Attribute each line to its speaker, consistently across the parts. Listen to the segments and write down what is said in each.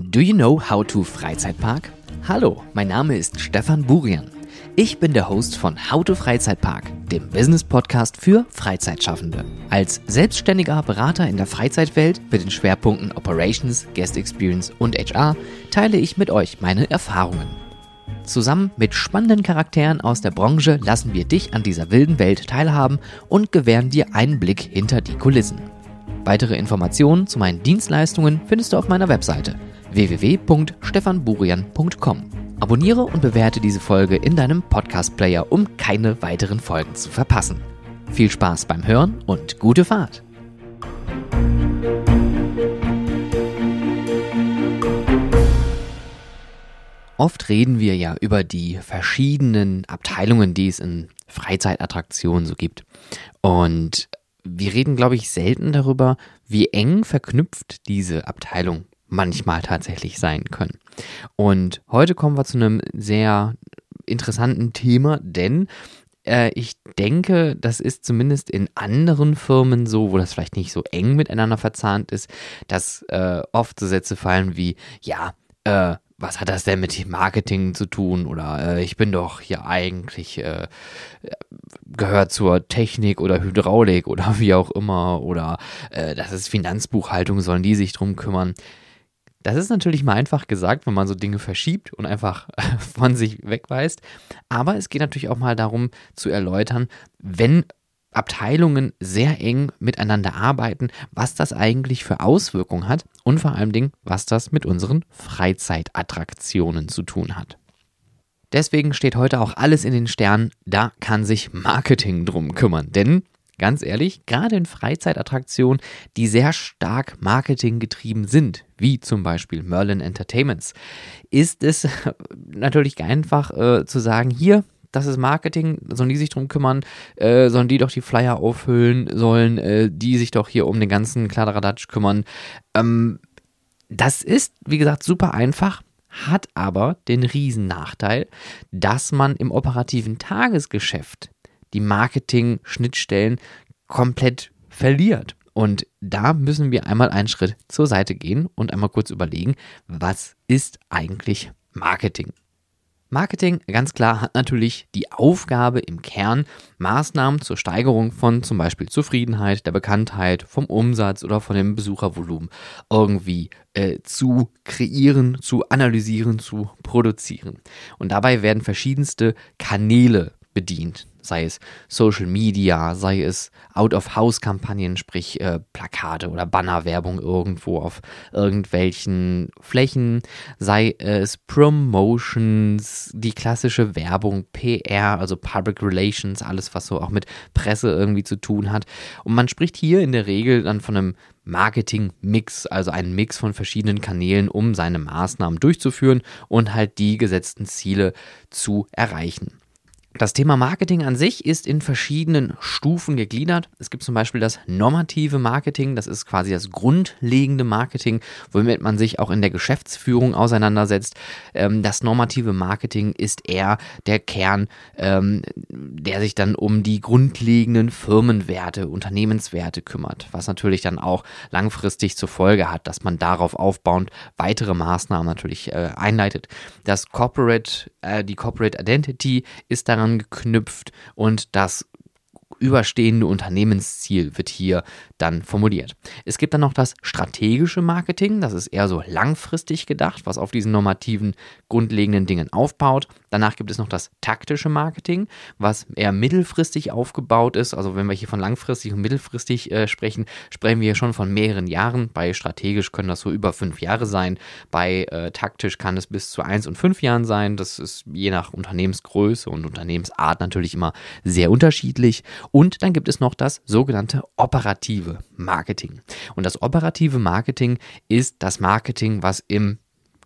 Speaker 1: Do you know how to Freizeitpark? Hallo, mein Name ist Stefan Burian. Ich bin der Host von How to Freizeitpark, dem Business Podcast für Freizeitschaffende. Als selbstständiger Berater in der Freizeitwelt mit den Schwerpunkten Operations, Guest Experience und HR teile ich mit euch meine Erfahrungen. Zusammen mit spannenden Charakteren aus der Branche lassen wir dich an dieser wilden Welt teilhaben und gewähren dir einen Blick hinter die Kulissen. Weitere Informationen zu meinen Dienstleistungen findest du auf meiner Webseite www.stefanburian.com. Abonniere und bewerte diese Folge in deinem Podcast-Player, um keine weiteren Folgen zu verpassen. Viel Spaß beim Hören und gute Fahrt! Oft reden wir ja über die verschiedenen Abteilungen, die es in Freizeitattraktionen so gibt. Und wir reden, glaube ich, selten darüber, wie eng verknüpft diese Abteilung manchmal tatsächlich sein können. Und heute kommen wir zu einem sehr interessanten Thema, denn äh, ich denke, das ist zumindest in anderen Firmen so, wo das vielleicht nicht so eng miteinander verzahnt ist, dass äh, oft so Sätze fallen wie, ja, äh, was hat das denn mit Marketing zu tun? Oder äh, ich bin doch hier eigentlich äh, gehört zur Technik oder Hydraulik oder wie auch immer. Oder äh, das ist Finanzbuchhaltung, sollen die sich drum kümmern? Das ist natürlich mal einfach gesagt, wenn man so Dinge verschiebt und einfach von sich wegweist. Aber es geht natürlich auch mal darum zu erläutern, wenn Abteilungen sehr eng miteinander arbeiten, was das eigentlich für Auswirkungen hat und vor allen Dingen, was das mit unseren Freizeitattraktionen zu tun hat. Deswegen steht heute auch alles in den Sternen, da kann sich Marketing drum kümmern. Denn ganz ehrlich, gerade in Freizeitattraktionen, die sehr stark marketinggetrieben sind, wie zum Beispiel Merlin Entertainments, ist es natürlich einfach äh, zu sagen, hier, das ist Marketing, sollen die sich drum kümmern, äh, sollen die doch die Flyer auffüllen, sollen äh, die sich doch hier um den ganzen Kladderadatsch kümmern. Ähm, das ist, wie gesagt, super einfach, hat aber den riesen Nachteil, dass man im operativen Tagesgeschäft die Marketing-Schnittstellen komplett verliert. Und da müssen wir einmal einen Schritt zur Seite gehen und einmal kurz überlegen, was ist eigentlich Marketing? Marketing, ganz klar, hat natürlich die Aufgabe im Kern, Maßnahmen zur Steigerung von zum Beispiel Zufriedenheit, der Bekanntheit, vom Umsatz oder von dem Besuchervolumen irgendwie äh, zu kreieren, zu analysieren, zu produzieren. Und dabei werden verschiedenste Kanäle bedient sei es Social Media, sei es Out-of-House-Kampagnen, sprich äh, Plakate oder Bannerwerbung irgendwo auf irgendwelchen Flächen, sei es Promotions, die klassische Werbung, PR, also Public Relations, alles, was so auch mit Presse irgendwie zu tun hat. Und man spricht hier in der Regel dann von einem Marketing-Mix, also einen Mix von verschiedenen Kanälen, um seine Maßnahmen durchzuführen und halt die gesetzten Ziele zu erreichen. Das Thema Marketing an sich ist in verschiedenen Stufen gegliedert. Es gibt zum Beispiel das normative Marketing, das ist quasi das grundlegende Marketing, womit man sich auch in der Geschäftsführung auseinandersetzt. Ähm, das normative Marketing ist eher der Kern, ähm, der sich dann um die grundlegenden Firmenwerte, Unternehmenswerte kümmert, was natürlich dann auch langfristig zur Folge hat, dass man darauf aufbauend weitere Maßnahmen natürlich äh, einleitet. Das Corporate, äh, die Corporate Identity ist daran angeknüpft und das überstehende Unternehmensziel wird hier dann formuliert. Es gibt dann noch das strategische Marketing, das ist eher so langfristig gedacht, was auf diesen normativen grundlegenden Dingen aufbaut. Danach gibt es noch das taktische Marketing, was eher mittelfristig aufgebaut ist. Also wenn wir hier von langfristig und mittelfristig äh, sprechen, sprechen wir hier schon von mehreren Jahren. Bei strategisch können das so über fünf Jahre sein. Bei äh, taktisch kann es bis zu eins und fünf Jahren sein. Das ist je nach Unternehmensgröße und Unternehmensart natürlich immer sehr unterschiedlich. Und dann gibt es noch das sogenannte operative Marketing. Und das operative Marketing ist das Marketing, was im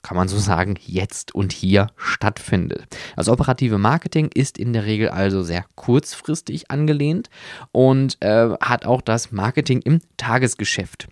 Speaker 1: kann man so sagen, jetzt und hier stattfindet. Das operative Marketing ist in der Regel also sehr kurzfristig angelehnt und äh, hat auch das Marketing im Tagesgeschäft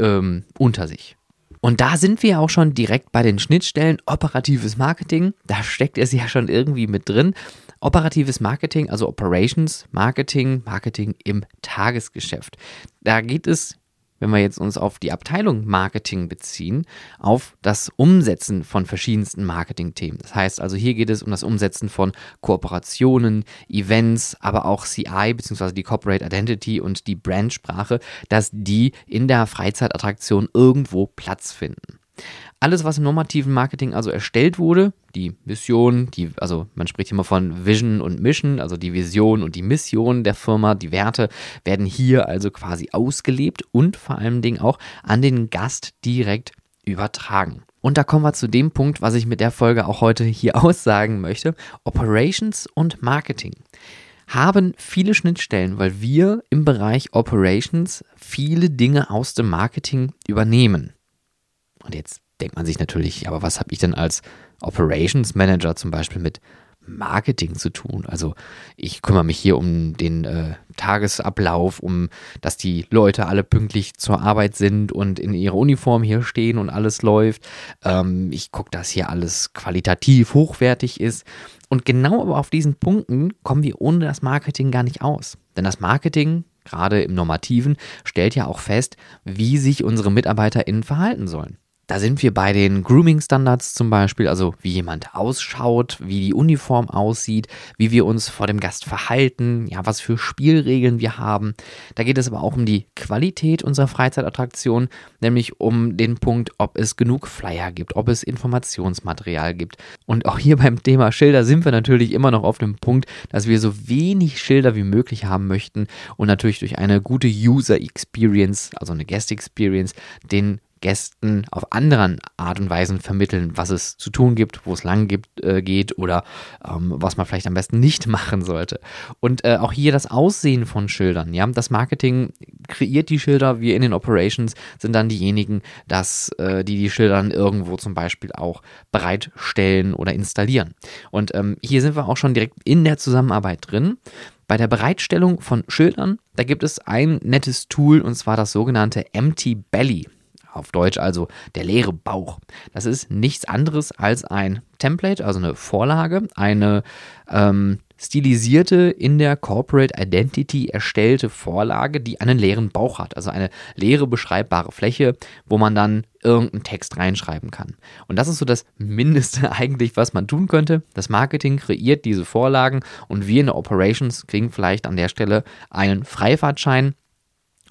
Speaker 1: ähm, unter sich. Und da sind wir auch schon direkt bei den Schnittstellen operatives Marketing. Da steckt es ja schon irgendwie mit drin. Operatives Marketing, also Operations Marketing, Marketing im Tagesgeschäft. Da geht es wenn wir jetzt uns auf die Abteilung Marketing beziehen, auf das Umsetzen von verschiedensten Marketingthemen. Das heißt also, hier geht es um das Umsetzen von Kooperationen, Events, aber auch CI bzw. die Corporate Identity und die Brandsprache, dass die in der Freizeitattraktion irgendwo Platz finden. Alles, was im normativen Marketing also erstellt wurde, die Mission, die, also man spricht immer von Vision und Mission, also die Vision und die Mission der Firma, die Werte werden hier also quasi ausgelebt und vor allen Dingen auch an den Gast direkt übertragen. Und da kommen wir zu dem Punkt, was ich mit der Folge auch heute hier aussagen möchte. Operations und Marketing haben viele Schnittstellen, weil wir im Bereich Operations viele Dinge aus dem Marketing übernehmen. Und jetzt denkt man sich natürlich, aber was habe ich denn als Operations Manager zum Beispiel mit Marketing zu tun? Also ich kümmere mich hier um den äh, Tagesablauf, um dass die Leute alle pünktlich zur Arbeit sind und in ihrer Uniform hier stehen und alles läuft. Ähm, ich gucke, dass hier alles qualitativ hochwertig ist. Und genau aber auf diesen Punkten kommen wir ohne das Marketing gar nicht aus. Denn das Marketing gerade im Normativen, stellt ja auch fest, wie sich unsere MitarbeiterInnen verhalten sollen. Da sind wir bei den Grooming-Standards zum Beispiel, also wie jemand ausschaut, wie die Uniform aussieht, wie wir uns vor dem Gast verhalten, ja, was für Spielregeln wir haben. Da geht es aber auch um die Qualität unserer Freizeitattraktion, nämlich um den Punkt, ob es genug Flyer gibt, ob es Informationsmaterial gibt. Und auch hier beim Thema Schilder sind wir natürlich immer noch auf dem Punkt, dass wir so wenig Schilder wie möglich haben möchten und natürlich durch eine gute User Experience, also eine Guest Experience, den Gästen auf anderen Art und Weisen vermitteln, was es zu tun gibt, wo es lang gibt, äh, geht oder ähm, was man vielleicht am besten nicht machen sollte. Und äh, auch hier das Aussehen von Schildern. Ja, das Marketing kreiert die Schilder, wir in den Operations sind dann diejenigen, dass äh, die die Schilder irgendwo zum Beispiel auch bereitstellen oder installieren. Und ähm, hier sind wir auch schon direkt in der Zusammenarbeit drin. Bei der Bereitstellung von Schildern, da gibt es ein nettes Tool und zwar das sogenannte Empty Belly auf Deutsch also der leere Bauch. Das ist nichts anderes als ein Template, also eine Vorlage, eine ähm, stilisierte, in der Corporate Identity erstellte Vorlage, die einen leeren Bauch hat, also eine leere beschreibbare Fläche, wo man dann irgendeinen Text reinschreiben kann. Und das ist so das Mindeste eigentlich, was man tun könnte. Das Marketing kreiert diese Vorlagen und wir in der Operations kriegen vielleicht an der Stelle einen Freifahrtschein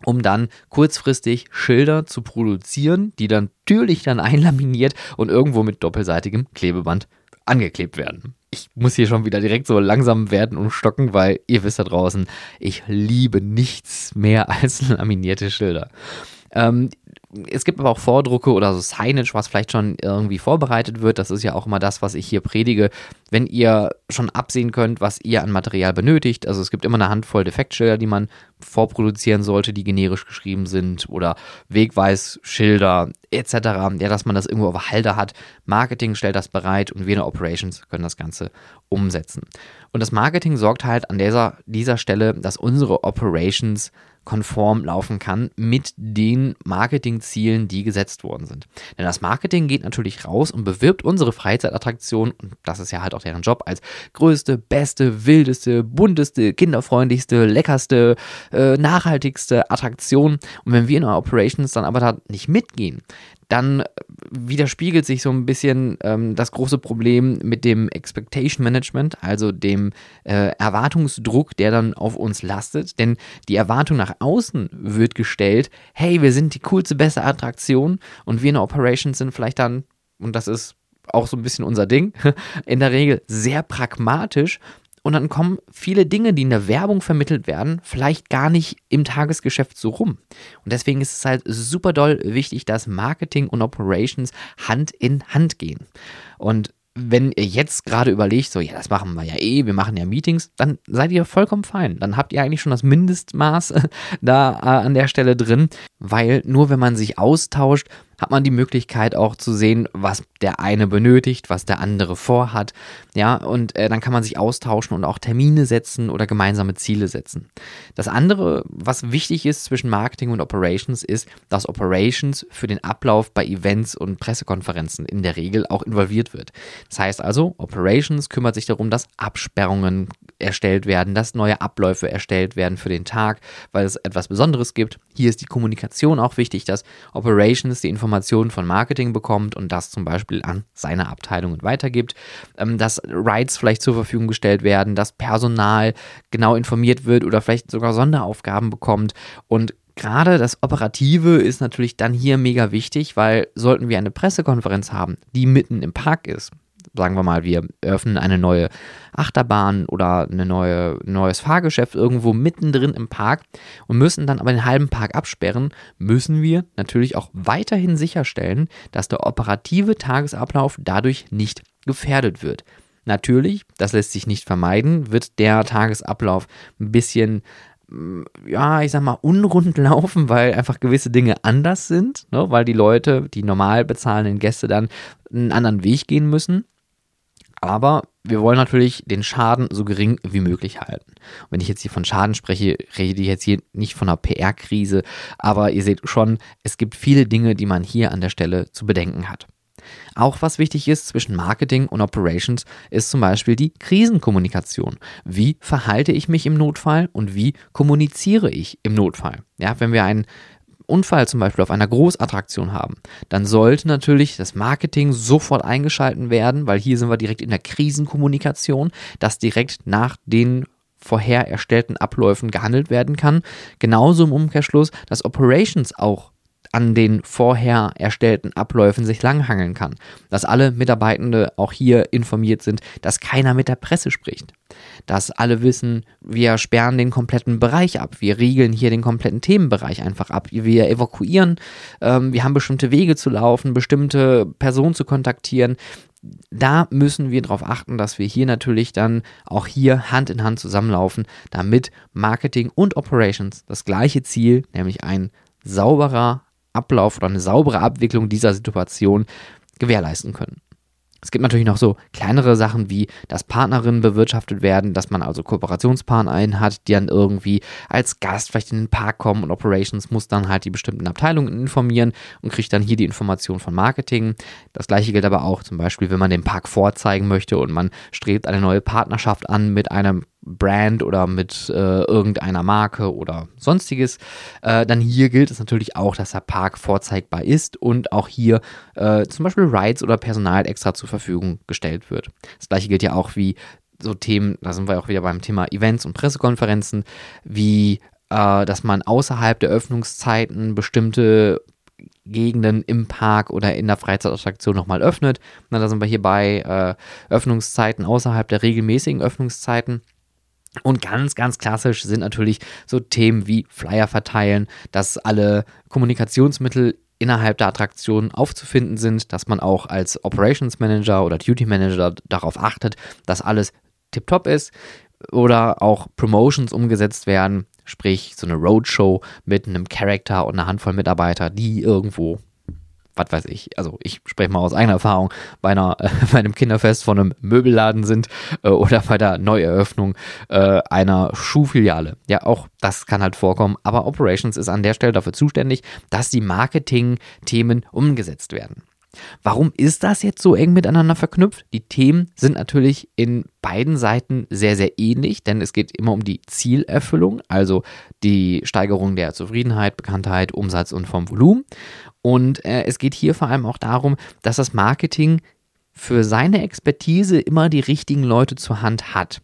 Speaker 1: um dann kurzfristig Schilder zu produzieren, die dann natürlich dann einlaminiert und irgendwo mit doppelseitigem Klebeband angeklebt werden. Ich muss hier schon wieder direkt so langsam werden und stocken, weil ihr wisst da draußen, ich liebe nichts mehr als laminierte Schilder. Ähm, es gibt aber auch Vordrucke oder so Signage, was vielleicht schon irgendwie vorbereitet wird. Das ist ja auch immer das, was ich hier predige. Wenn ihr schon absehen könnt, was ihr an Material benötigt, also es gibt immer eine Handvoll Defektschilder, die man vorproduzieren sollte, die generisch geschrieben sind oder Wegweisschilder etc., ja, dass man das irgendwo auf Halter hat. Marketing stellt das bereit und wir in der Operations können das Ganze umsetzen. Und das Marketing sorgt halt an dieser, dieser Stelle, dass unsere Operations konform laufen kann mit den Marketingzielen, die gesetzt worden sind. Denn das Marketing geht natürlich raus und bewirbt unsere Freizeitattraktion, und das ist ja halt auch deren Job, als größte, beste, wildeste, bunteste, kinderfreundlichste, leckerste, äh, nachhaltigste Attraktion. Und wenn wir in our Operations dann aber da nicht mitgehen, dann widerspiegelt sich so ein bisschen ähm, das große Problem mit dem Expectation Management, also dem äh, Erwartungsdruck, der dann auf uns lastet. Denn die Erwartung nach außen wird gestellt, hey, wir sind die coolste, beste Attraktion und wir in der Operations sind vielleicht dann, und das ist auch so ein bisschen unser Ding, in der Regel sehr pragmatisch und dann kommen viele Dinge, die in der Werbung vermittelt werden, vielleicht gar nicht im Tagesgeschäft so rum. Und deswegen ist es halt super doll wichtig, dass Marketing und Operations Hand in Hand gehen. Und wenn ihr jetzt gerade überlegt, so, ja, das machen wir ja eh, wir machen ja Meetings, dann seid ihr vollkommen fein. Dann habt ihr eigentlich schon das Mindestmaß da äh, an der Stelle drin, weil nur wenn man sich austauscht, hat man die Möglichkeit auch zu sehen, was der eine benötigt, was der andere vorhat. Ja, und äh, dann kann man sich austauschen und auch Termine setzen oder gemeinsame Ziele setzen. Das andere, was wichtig ist zwischen Marketing und Operations, ist, dass Operations für den Ablauf bei Events und Pressekonferenzen in der Regel auch involviert wird. Das heißt also, Operations kümmert sich darum, dass Absperrungen erstellt werden, dass neue Abläufe erstellt werden für den Tag, weil es etwas Besonderes gibt. Hier ist die Kommunikation auch wichtig, dass Operations die Informationen von Marketing bekommt und das zum Beispiel an seine Abteilungen weitergibt, ähm, dass Rights vielleicht zur Verfügung gestellt werden, dass Personal genau informiert wird oder vielleicht sogar Sonderaufgaben bekommt. Und Gerade das Operative ist natürlich dann hier mega wichtig, weil sollten wir eine Pressekonferenz haben, die mitten im Park ist, sagen wir mal, wir öffnen eine neue Achterbahn oder ein neue, neues Fahrgeschäft irgendwo mittendrin im Park und müssen dann aber den halben Park absperren, müssen wir natürlich auch weiterhin sicherstellen, dass der operative Tagesablauf dadurch nicht gefährdet wird. Natürlich, das lässt sich nicht vermeiden, wird der Tagesablauf ein bisschen ja, ich sag mal, unrund laufen, weil einfach gewisse Dinge anders sind, ne? weil die Leute, die normal bezahlenden Gäste dann einen anderen Weg gehen müssen. Aber wir wollen natürlich den Schaden so gering wie möglich halten. Und wenn ich jetzt hier von Schaden spreche, rede ich jetzt hier nicht von einer PR-Krise, aber ihr seht schon, es gibt viele Dinge, die man hier an der Stelle zu bedenken hat. Auch was wichtig ist zwischen Marketing und Operations ist zum Beispiel die Krisenkommunikation. Wie verhalte ich mich im Notfall und wie kommuniziere ich im Notfall? Ja, wenn wir einen Unfall zum Beispiel auf einer Großattraktion haben, dann sollte natürlich das Marketing sofort eingeschalten werden, weil hier sind wir direkt in der Krisenkommunikation, dass direkt nach den vorher erstellten Abläufen gehandelt werden kann. Genauso im Umkehrschluss, dass Operations auch an den vorher erstellten Abläufen sich langhangeln kann. Dass alle Mitarbeitende auch hier informiert sind, dass keiner mit der Presse spricht. Dass alle wissen, wir sperren den kompletten Bereich ab. Wir riegeln hier den kompletten Themenbereich einfach ab. Wir evakuieren. Ähm, wir haben bestimmte Wege zu laufen, bestimmte Personen zu kontaktieren da müssen wir darauf achten, dass wir hier natürlich dann auch hier Hand in Hand zusammenlaufen, damit Marketing und Operations das gleiche Ziel, nämlich ein sauberer Ablauf oder eine saubere Abwicklung dieser Situation gewährleisten können. Es gibt natürlich noch so kleinere Sachen wie, dass Partnerinnen bewirtschaftet werden, dass man also Kooperationspartner hat, die dann irgendwie als Gast vielleicht in den Park kommen und Operations muss dann halt die bestimmten Abteilungen informieren und kriegt dann hier die Information von Marketing. Das gleiche gilt aber auch zum Beispiel, wenn man den Park vorzeigen möchte und man strebt eine neue Partnerschaft an mit einem Brand oder mit äh, irgendeiner Marke oder sonstiges, äh, dann hier gilt es natürlich auch, dass der Park vorzeigbar ist und auch hier äh, zum Beispiel Rides oder Personal extra zur Verfügung gestellt wird. Das gleiche gilt ja auch wie so Themen, da sind wir auch wieder beim Thema Events und Pressekonferenzen, wie äh, dass man außerhalb der Öffnungszeiten bestimmte Gegenden im Park oder in der Freizeitattraktion nochmal öffnet. Na, da sind wir hier bei äh, Öffnungszeiten außerhalb der regelmäßigen Öffnungszeiten. Und ganz, ganz klassisch sind natürlich so Themen wie Flyer verteilen, dass alle Kommunikationsmittel innerhalb der Attraktion aufzufinden sind, dass man auch als Operations Manager oder Duty Manager darauf achtet, dass alles tiptop ist oder auch Promotions umgesetzt werden, sprich so eine Roadshow mit einem Charakter und einer Handvoll Mitarbeiter, die irgendwo was weiß ich, also ich spreche mal aus eigener Erfahrung, bei, einer, äh, bei einem Kinderfest von einem Möbelladen sind äh, oder bei der Neueröffnung äh, einer Schuhfiliale. Ja, auch das kann halt vorkommen, aber Operations ist an der Stelle dafür zuständig, dass die Marketing-Themen umgesetzt werden. Warum ist das jetzt so eng miteinander verknüpft? Die Themen sind natürlich in beiden Seiten sehr, sehr ähnlich, denn es geht immer um die Zielerfüllung, also die Steigerung der Zufriedenheit, Bekanntheit, Umsatz und vom Volumen. Und äh, es geht hier vor allem auch darum, dass das Marketing für seine Expertise immer die richtigen Leute zur Hand hat.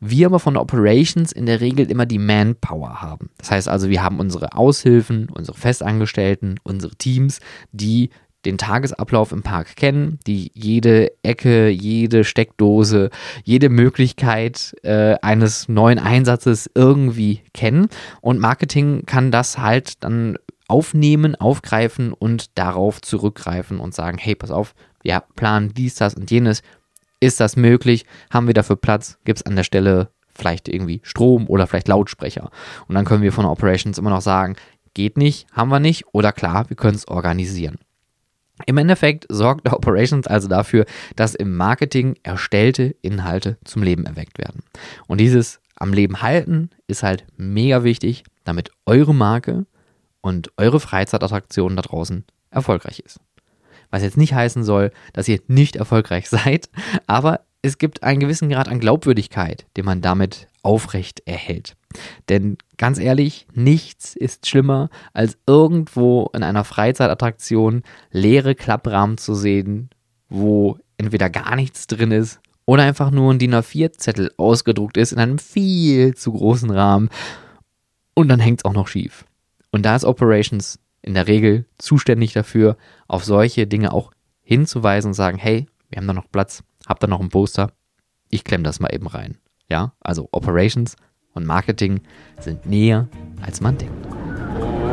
Speaker 1: Wir aber von Operations in der Regel immer die Manpower haben. Das heißt also, wir haben unsere Aushilfen, unsere Festangestellten, unsere Teams, die den Tagesablauf im Park kennen, die jede Ecke, jede Steckdose, jede Möglichkeit äh, eines neuen Einsatzes irgendwie kennen. Und Marketing kann das halt dann aufnehmen, aufgreifen und darauf zurückgreifen und sagen, hey, pass auf, wir planen dies, das und jenes. Ist das möglich? Haben wir dafür Platz? Gibt es an der Stelle vielleicht irgendwie Strom oder vielleicht Lautsprecher? Und dann können wir von Operations immer noch sagen, geht nicht, haben wir nicht oder klar, wir können es organisieren. Im Endeffekt sorgt Operations also dafür, dass im Marketing erstellte Inhalte zum Leben erweckt werden. Und dieses am Leben halten ist halt mega wichtig, damit eure Marke und eure Freizeitattraktion da draußen erfolgreich ist. Was jetzt nicht heißen soll, dass ihr nicht erfolgreich seid, aber es gibt einen gewissen Grad an Glaubwürdigkeit, den man damit aufrecht erhält. Denn ganz ehrlich, nichts ist schlimmer, als irgendwo in einer Freizeitattraktion leere Klapprahmen zu sehen, wo entweder gar nichts drin ist oder einfach nur ein DIN A4-Zettel ausgedruckt ist in einem viel zu großen Rahmen und dann hängt es auch noch schief. Und da ist Operations in der Regel zuständig dafür, auf solche Dinge auch hinzuweisen und sagen, hey, wir haben da noch Platz, habt ihr noch ein Poster? Ich klemme das mal eben rein. Ja, also Operations und Marketing sind näher, als man denkt.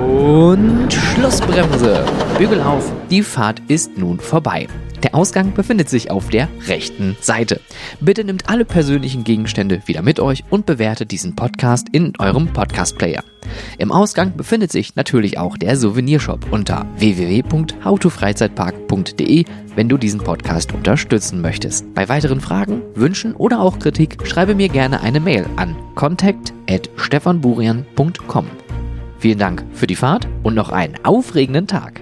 Speaker 1: Und Schlussbremse. Bügel auf, die Fahrt ist nun vorbei. Der Ausgang befindet sich auf der rechten Seite. Bitte nehmt alle persönlichen Gegenstände wieder mit euch und bewertet diesen Podcast in eurem Podcast-Player. Im Ausgang befindet sich natürlich auch der Souvenirshop unter www.howtofreizeitpark.de, wenn du diesen Podcast unterstützen möchtest. Bei weiteren Fragen, Wünschen oder auch Kritik schreibe mir gerne eine Mail an contact@stefanburian.com. Vielen Dank für die Fahrt und noch einen aufregenden Tag.